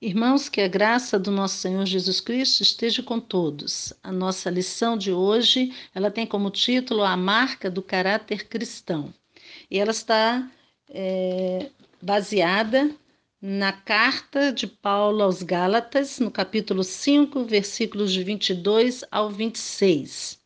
Irmãos, que a graça do nosso Senhor Jesus Cristo esteja com todos. A nossa lição de hoje, ela tem como título A Marca do Caráter Cristão. E ela está é, baseada na carta de Paulo aos Gálatas, no capítulo 5, versículos de 22 ao 26,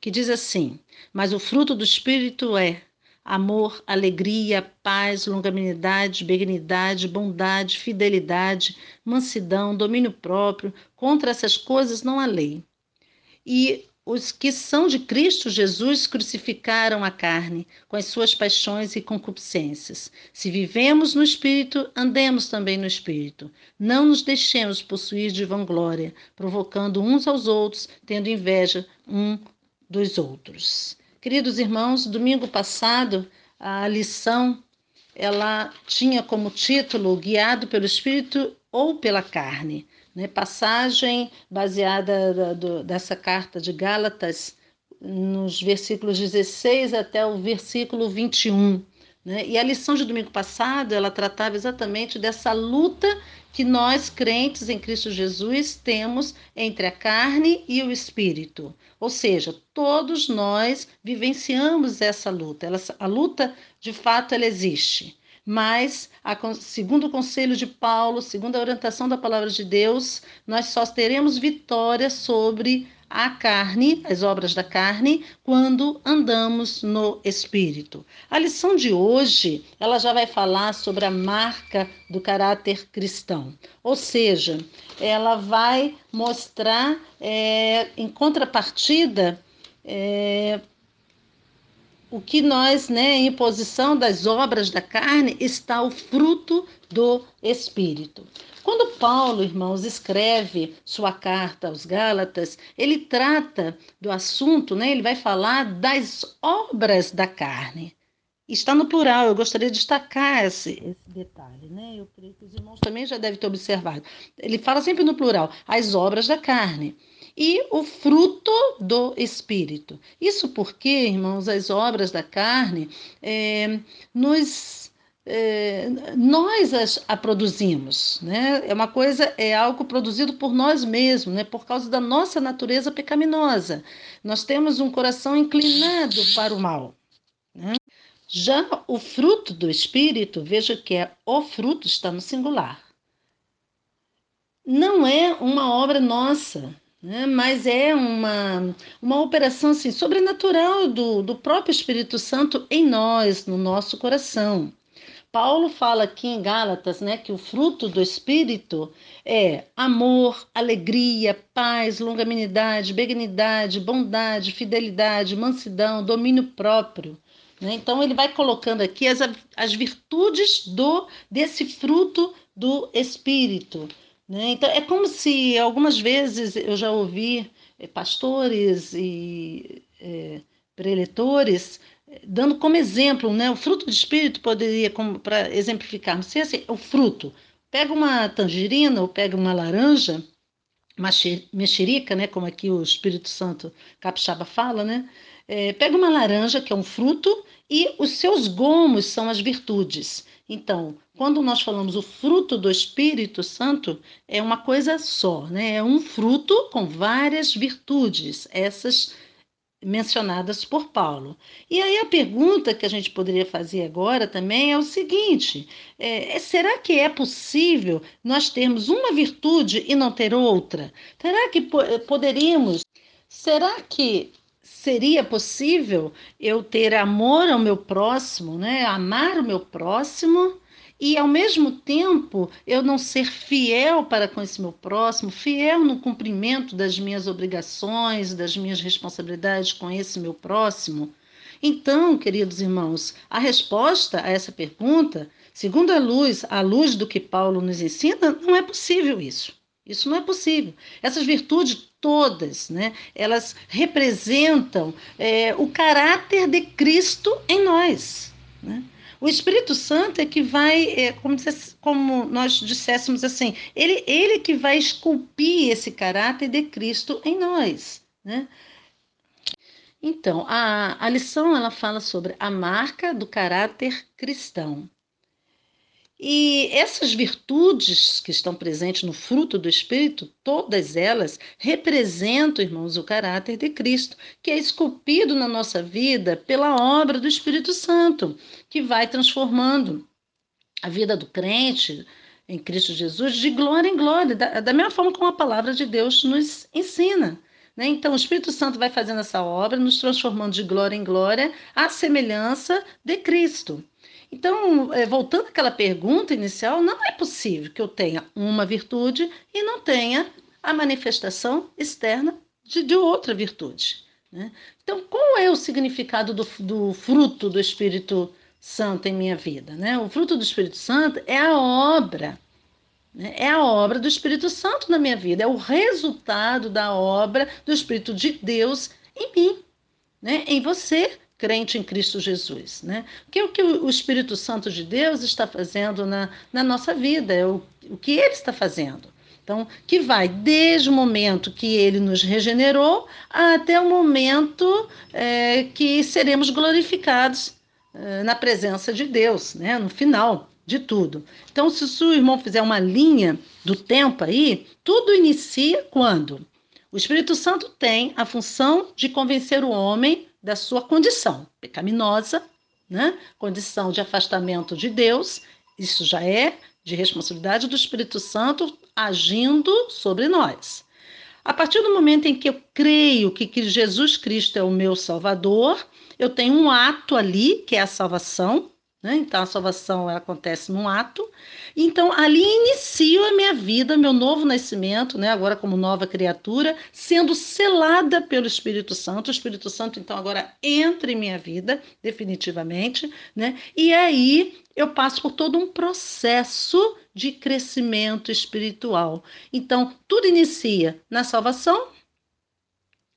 que diz assim: Mas o fruto do Espírito é amor, alegria, paz, longanimidade, benignidade, bondade, fidelidade, mansidão, domínio próprio. Contra essas coisas não há lei. E os que são de Cristo Jesus crucificaram a carne com as suas paixões e concupiscências. Se vivemos no Espírito, andemos também no Espírito. Não nos deixemos possuir de vanglória, provocando uns aos outros, tendo inveja um dos outros. Queridos irmãos, domingo passado a lição ela tinha como título Guiado pelo Espírito ou pela Carne, né? passagem baseada da, do, dessa carta de Gálatas nos versículos 16 até o versículo 21. Né? E a lição de domingo passado ela tratava exatamente dessa luta que nós, crentes em Cristo Jesus, temos entre a carne e o espírito. Ou seja, todos nós vivenciamos essa luta. Ela, a luta, de fato, ela existe. Mas, a, segundo o conselho de Paulo, segundo a orientação da palavra de Deus, nós só teremos vitória sobre a carne, as obras da carne, quando andamos no espírito. A lição de hoje, ela já vai falar sobre a marca do caráter cristão, ou seja, ela vai mostrar é, em contrapartida é, o que nós, né, em posição das obras da carne, está o fruto do Espírito. Quando Paulo, irmãos, escreve sua carta aos Gálatas, ele trata do assunto, né, ele vai falar das obras da carne. Está no plural, eu gostaria de destacar esse, esse detalhe, né? Eu creio que os irmãos também já devem ter observado. Ele fala sempre no plural, as obras da carne e o fruto do Espírito. Isso porque, irmãos, as obras da carne é, nos. É, nós as, a produzimos, né? É uma coisa, é algo produzido por nós mesmos, né? Por causa da nossa natureza pecaminosa. Nós temos um coração inclinado para o mal. Né? Já o fruto do Espírito, veja que é o fruto, está no singular. Não é uma obra nossa, né? mas é uma, uma operação assim, sobrenatural do, do próprio Espírito Santo em nós, no nosso coração. Paulo fala aqui em Gálatas né, que o fruto do Espírito é amor, alegria, paz, longanimidade, benignidade, bondade, fidelidade, mansidão, domínio próprio. Né? Então, ele vai colocando aqui as, as virtudes do desse fruto do Espírito. Né? Então, é como se algumas vezes eu já ouvi é, pastores e é, preletores eh, dando como exemplo, né? O fruto do espírito poderia, para exemplificar, ser assim, o fruto. Pega uma tangerina ou pega uma laranja, mexerica, né? Como aqui o Espírito Santo capixaba fala, né? É, pega uma laranja, que é um fruto, e os seus gomos são as virtudes. Então, quando nós falamos o fruto do Espírito Santo, é uma coisa só, né? É um fruto com várias virtudes, essas mencionadas por Paulo. E aí a pergunta que a gente poderia fazer agora também é o seguinte: é, é será que é possível nós termos uma virtude e não ter outra? Será que poderíamos? Será que seria possível eu ter amor ao meu próximo, né? Amar o meu próximo e ao mesmo tempo eu não ser fiel para com esse meu próximo, fiel no cumprimento das minhas obrigações, das minhas responsabilidades com esse meu próximo? Então, queridos irmãos, a resposta a essa pergunta, segundo a luz, a luz do que Paulo nos ensina, não é possível isso. Isso não é possível. Essas virtudes todas, né, elas representam é, o caráter de Cristo em nós. Né? O Espírito Santo é que vai, é, como, como, nós disséssemos assim, ele, ele que vai esculpir esse caráter de Cristo em nós. Né? Então, a, a lição ela fala sobre a marca do caráter cristão. E essas virtudes que estão presentes no fruto do Espírito, todas elas representam, irmãos, o caráter de Cristo, que é esculpido na nossa vida pela obra do Espírito Santo, que vai transformando a vida do crente em Cristo Jesus de glória em glória, da, da mesma forma como a palavra de Deus nos ensina. Né? Então, o Espírito Santo vai fazendo essa obra, nos transformando de glória em glória, à semelhança de Cristo. Então, é, voltando àquela pergunta inicial, não é possível que eu tenha uma virtude e não tenha a manifestação externa de, de outra virtude. Né? Então, qual é o significado do, do, fruto do Espírito Santo em minha vida? Né? O fruto do Espírito Santo é a obra? É a obra do Espírito Santo na minha vida, é o resultado da obra do Espírito de Deus em mim, né? em você crente em Cristo Jesus, né? Que é o que o Espírito Santo de Deus está fazendo na, na nossa vida, é o, o que ele está fazendo. Então, que vai desde o momento que ele nos regenerou até o momento é, que seremos glorificados é, na presença de Deus, né? No final de tudo. Então, se o seu irmão fizer uma linha do tempo aí, tudo inicia quando? O Espírito Santo tem a função de convencer o homem da sua condição pecaminosa, né? condição de afastamento de Deus, isso já é de responsabilidade do Espírito Santo agindo sobre nós. A partir do momento em que eu creio que, que Jesus Cristo é o meu Salvador, eu tenho um ato ali, que é a salvação, né? Então, a salvação acontece num ato. Então, ali inicio a minha vida, meu novo nascimento, né? agora como nova criatura, sendo selada pelo Espírito Santo. O Espírito Santo, então, agora entra em minha vida, definitivamente. Né? E aí eu passo por todo um processo de crescimento espiritual. Então, tudo inicia na salvação,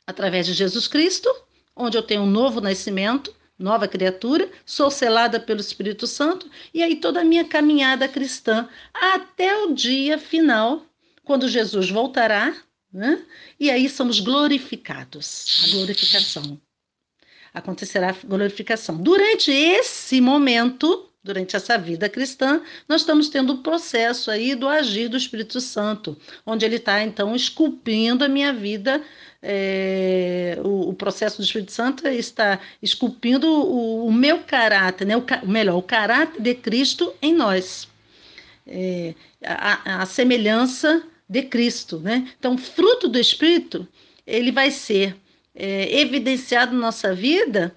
através de Jesus Cristo, onde eu tenho um novo nascimento nova criatura, sou selada pelo Espírito Santo, e aí toda a minha caminhada cristã até o dia final, quando Jesus voltará, né? e aí somos glorificados a glorificação. Acontecerá a glorificação. Durante esse momento, durante essa vida cristã, nós estamos tendo o processo aí do agir do Espírito Santo, onde ele está então esculpindo a minha vida é, o, o, processo do Espírito Santo está esculpindo o, o meu caráter, né? o, melhor, o caráter de Cristo em nós. É, a, a, semelhança de Cristo. Né? Então, fruto do Espírito, ele vai ser é, evidenciado na nossa vida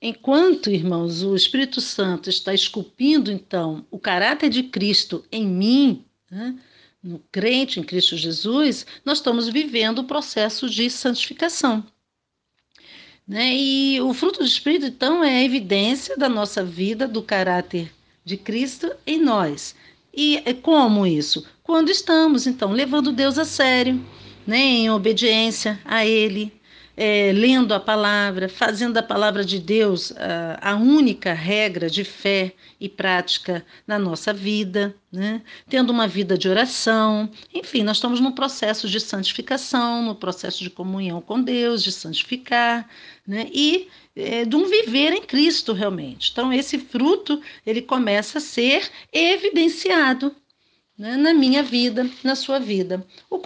Enquanto, irmãos, o Espírito Santo está esculpindo, então, o caráter de Cristo em mim, né? no crente em Cristo Jesus, nós estamos vivendo o processo de santificação. Né? E o fruto do Espírito, então, é a evidência da nossa vida, do caráter de Cristo em nós. E é como isso? Quando estamos, então, levando Deus a sério, né? em obediência a Ele, é, lendo a palavra, fazendo a palavra de Deus a, a, única regra de fé e prática na nossa vida, né? tendo uma vida de oração. Enfim, nós estamos no processo de santificação, no processo de comunhão com Deus, de santificar, né? e é, de um viver em Cristo realmente. Então, esse fruto ele começa a ser evidenciado né? na minha vida, na sua vida. O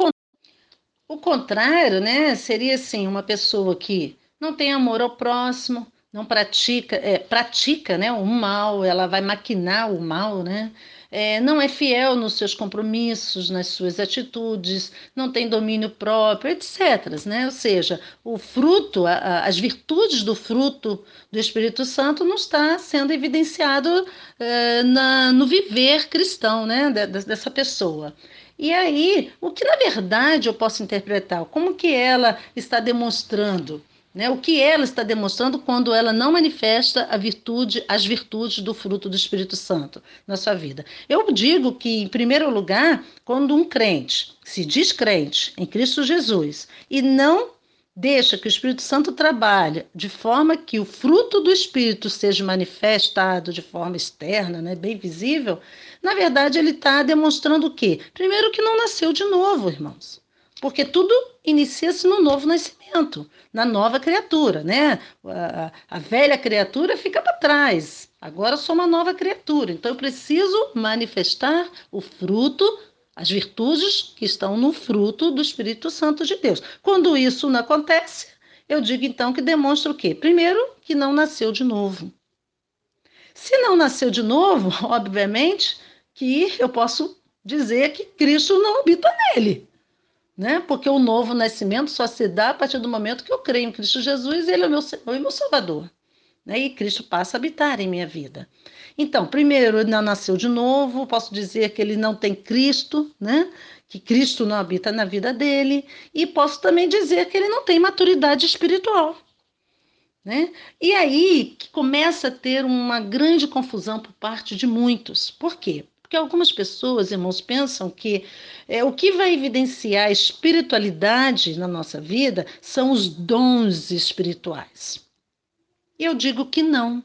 o contrário, né, seria assim, uma pessoa que não tem amor ao próximo, não pratica, é, pratica, né, o mal, ela vai maquinar o mal, né? É, não é fiel nos seus compromissos, nas suas atitudes, não tem domínio próprio, etc. Né? Ou seja, o fruto, a, a, as virtudes do fruto do Espírito Santo não está sendo evidenciado é, na, no viver cristão né? dessa pessoa. E aí, o que na verdade eu posso interpretar? Como que ela está demonstrando? Né? O que ela está demonstrando quando ela não manifesta a virtude, as virtudes do fruto do Espírito Santo na sua vida? Eu digo que, em primeiro lugar, quando um crente se diz crente em Cristo Jesus e não deixa que o Espírito Santo trabalhe de forma que o fruto do Espírito seja manifestado de forma externa, né, bem visível, na verdade, ele está demonstrando o quê? Primeiro, que não nasceu de novo, irmãos. Porque tudo inicia-se no novo nascimento, na nova criatura, né? A, a velha criatura fica para trás. Agora sou uma nova criatura, então eu preciso manifestar o fruto, as virtudes que estão no fruto do Espírito Santo de Deus. Quando isso não acontece, eu digo então que demonstra o quê? Primeiro, que não nasceu de novo. Se não nasceu de novo, obviamente que eu posso dizer que Cristo não habita nele. Né? Porque o novo nascimento só se dá a partir do momento que eu creio em Cristo Jesus Ele é o meu Senhor e meu Salvador. Né? E Cristo passa a habitar em minha vida. Então, primeiro, ele não nasceu de novo, posso dizer que ele não tem Cristo, né? que Cristo não habita na vida dele, e posso também dizer que ele não tem maturidade espiritual. Né? E aí que começa a ter uma grande confusão por parte de muitos. Por quê? Porque algumas pessoas, irmãos, pensam que é, o que vai evidenciar espiritualidade na nossa vida são os dons espirituais. E eu digo que não.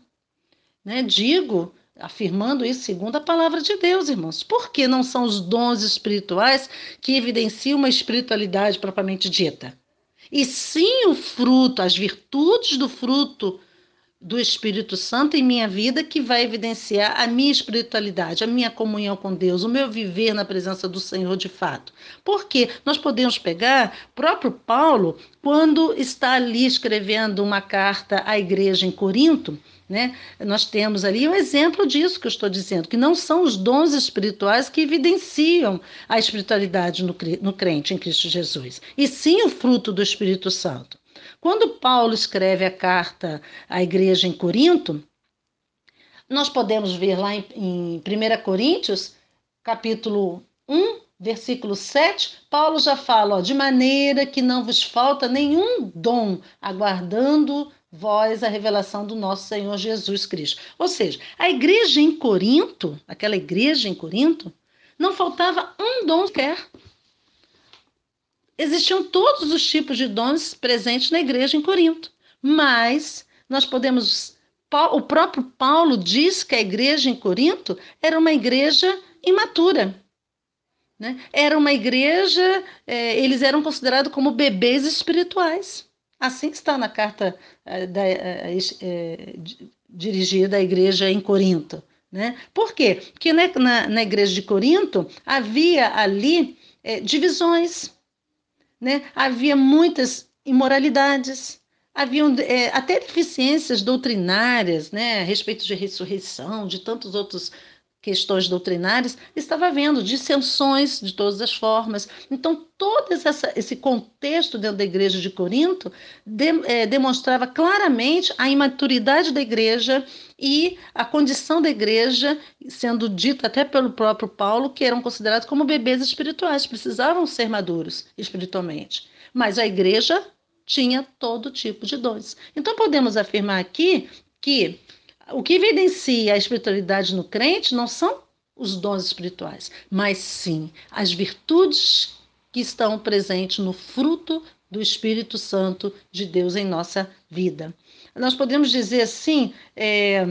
Né? Digo, afirmando isso segundo a palavra de Deus, irmãos. Por que não são os dons espirituais que evidenciam uma espiritualidade propriamente dita? E sim o fruto, as virtudes do fruto do Espírito Santo em minha vida que vai evidenciar a minha espiritualidade, a minha comunhão com Deus, o meu viver na presença do Senhor de fato. Porque nós podemos pegar próprio Paulo quando está ali escrevendo uma carta à igreja em Corinto, né? Nós temos ali um exemplo disso que eu estou dizendo, que não são os dons espirituais que evidenciam a espiritualidade no, crente em Cristo Jesus, e sim o fruto do Espírito Santo. Quando Paulo escreve a carta à igreja em Corinto, nós podemos ver lá em, em 1 Coríntios, capítulo 1, versículo 7, Paulo já fala, ó, de maneira que não vos falta nenhum dom, aguardando vós a revelação do nosso Senhor Jesus Cristo. Ou seja, a igreja em Corinto, aquela igreja em Corinto, não faltava um dom sequer existiam todos os tipos de dons presentes na igreja em Corinto. Mas nós podemos. O próprio Paulo diz que a igreja em Corinto era uma igreja imatura. Né? Era uma igreja, é, eles eram considerados como bebês espirituais. Assim está na carta é, da, é, dirigida à igreja em Corinto. Né? Por quê? Porque na, na, na igreja de Corinto havia ali é, divisões né? havia muitas imoralidades, haviam é, até deficiências doutrinárias né, a respeito de ressurreição, de tantos outros questões doutrinárias, estava havendo dissensões de todas as formas. Então, todo essa, esse contexto dentro da igreja de Corinto de, é, demonstrava claramente a imaturidade da igreja e a condição da igreja, sendo dita até pelo próprio Paulo, que eram considerados como bebês espirituais, precisavam ser maduros espiritualmente. Mas a igreja tinha todo tipo de dons. Então, podemos afirmar aqui que o que evidencia a espiritualidade no crente não são os dons espirituais, mas sim as virtudes que estão presentes no fruto do Espírito Santo de Deus em nossa vida. Nós podemos dizer assim, é,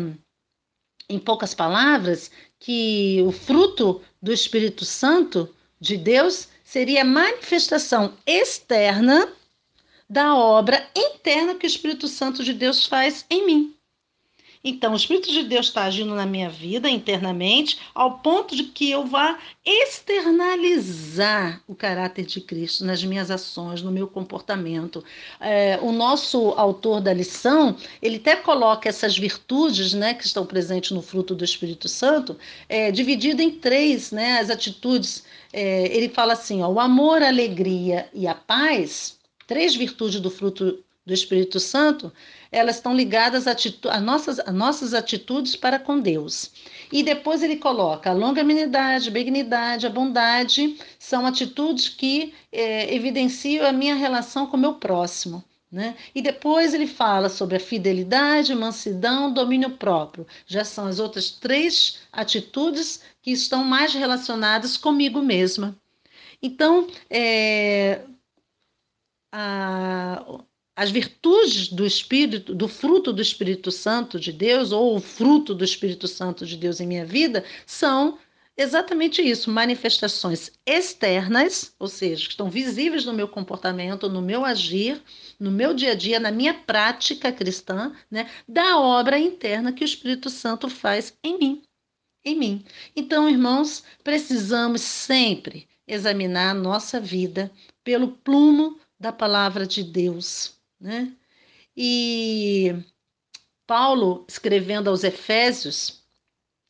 em poucas palavras, que o fruto do Espírito Santo de Deus seria a manifestação externa da obra interna que o Espírito Santo de Deus faz em mim. Então, o Espírito de Deus está agindo na minha vida internamente, ao ponto de que eu vá externalizar o caráter de Cristo nas minhas ações, no meu comportamento. É, o nosso autor da lição, ele até coloca essas virtudes né, que estão presentes no fruto do Espírito Santo, é, dividido em três, né, as atitudes. É, ele fala assim: ó, o amor, a alegria e a paz, três virtudes do fruto do Espírito Santo, elas estão ligadas a, nossas, nossas atitudes para com Deus. E depois ele coloca a longanimidade, benignidade, a bondade, são atitudes que é, evidenciam a minha relação com o meu próximo. Né? E depois ele fala sobre a fidelidade, mansidão, domínio próprio. Já são as outras três atitudes que estão mais relacionadas comigo mesma. Então, é, a, as virtudes do Espírito, do fruto do Espírito Santo de Deus, ou o fruto do Espírito Santo de Deus em minha vida, são exatamente isso, manifestações externas, ou seja, que estão visíveis no meu comportamento, no meu agir, no meu dia a dia, na minha prática cristã, né, da obra interna que o Espírito Santo faz em mim. Em mim. Então, irmãos, precisamos sempre examinar a nossa vida pelo plumo da palavra de Deus, né? E Paulo, escrevendo aos Efésios,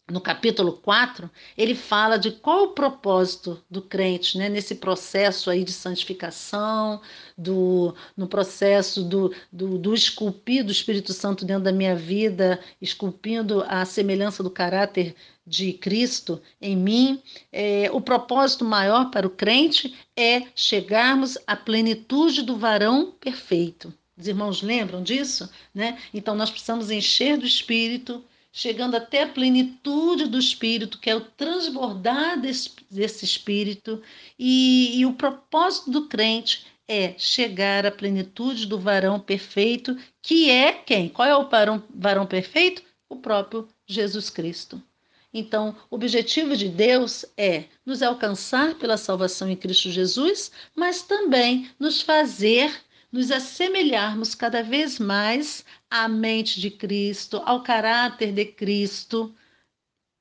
no capítulo 4, ele fala de qual o propósito do crente, né, nesse processo aí de santificação, do, no processo do, do, do esculpir do Espírito Santo dentro da minha vida, esculpindo a semelhança do caráter de Cristo em mim. É, o propósito maior para o crente é chegarmos à plenitude do varão perfeito. Os irmãos lembram disso? Né? Então, nós precisamos encher do Espírito, chegando até a plenitude do Espírito, que é o transbordar desse, desse Espírito, e, e o propósito do crente é chegar à plenitude do varão perfeito, que é quem? Qual é o varão, varão perfeito? O próprio Jesus Cristo. Então, o objetivo de Deus é nos alcançar pela salvação em Cristo Jesus, mas também nos fazer nos assemelharmos cada vez mais à mente de Cristo, ao caráter de Cristo,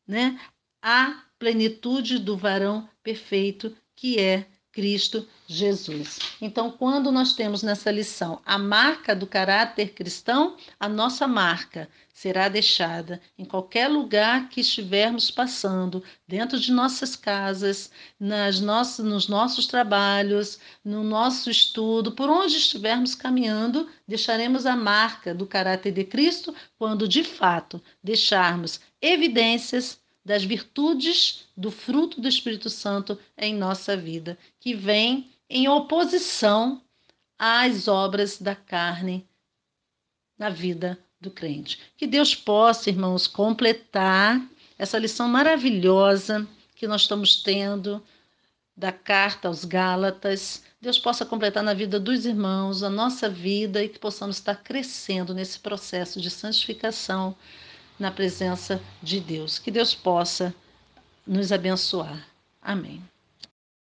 né? à plenitude do varão perfeito que é Cristo Jesus. Então, quando nós temos nessa lição a marca do caráter cristão, a nossa marca será deixada em qualquer lugar que estivermos passando, dentro de nossas casas, nas nossas, nos nossos trabalhos, no nosso estudo, por onde estivermos caminhando, deixaremos a marca do caráter de Cristo quando de fato deixarmos evidências das virtudes do fruto do Espírito Santo em nossa vida, que vem em oposição às obras da carne na vida do crente. Que Deus possa, irmãos, completar essa lição maravilhosa que nós estamos tendo da carta aos Gálatas. Deus possa completar na vida dos irmãos, a nossa vida e que possamos estar crescendo nesse processo de santificação na presença de Deus. Que Deus possa nos abençoar. Amém.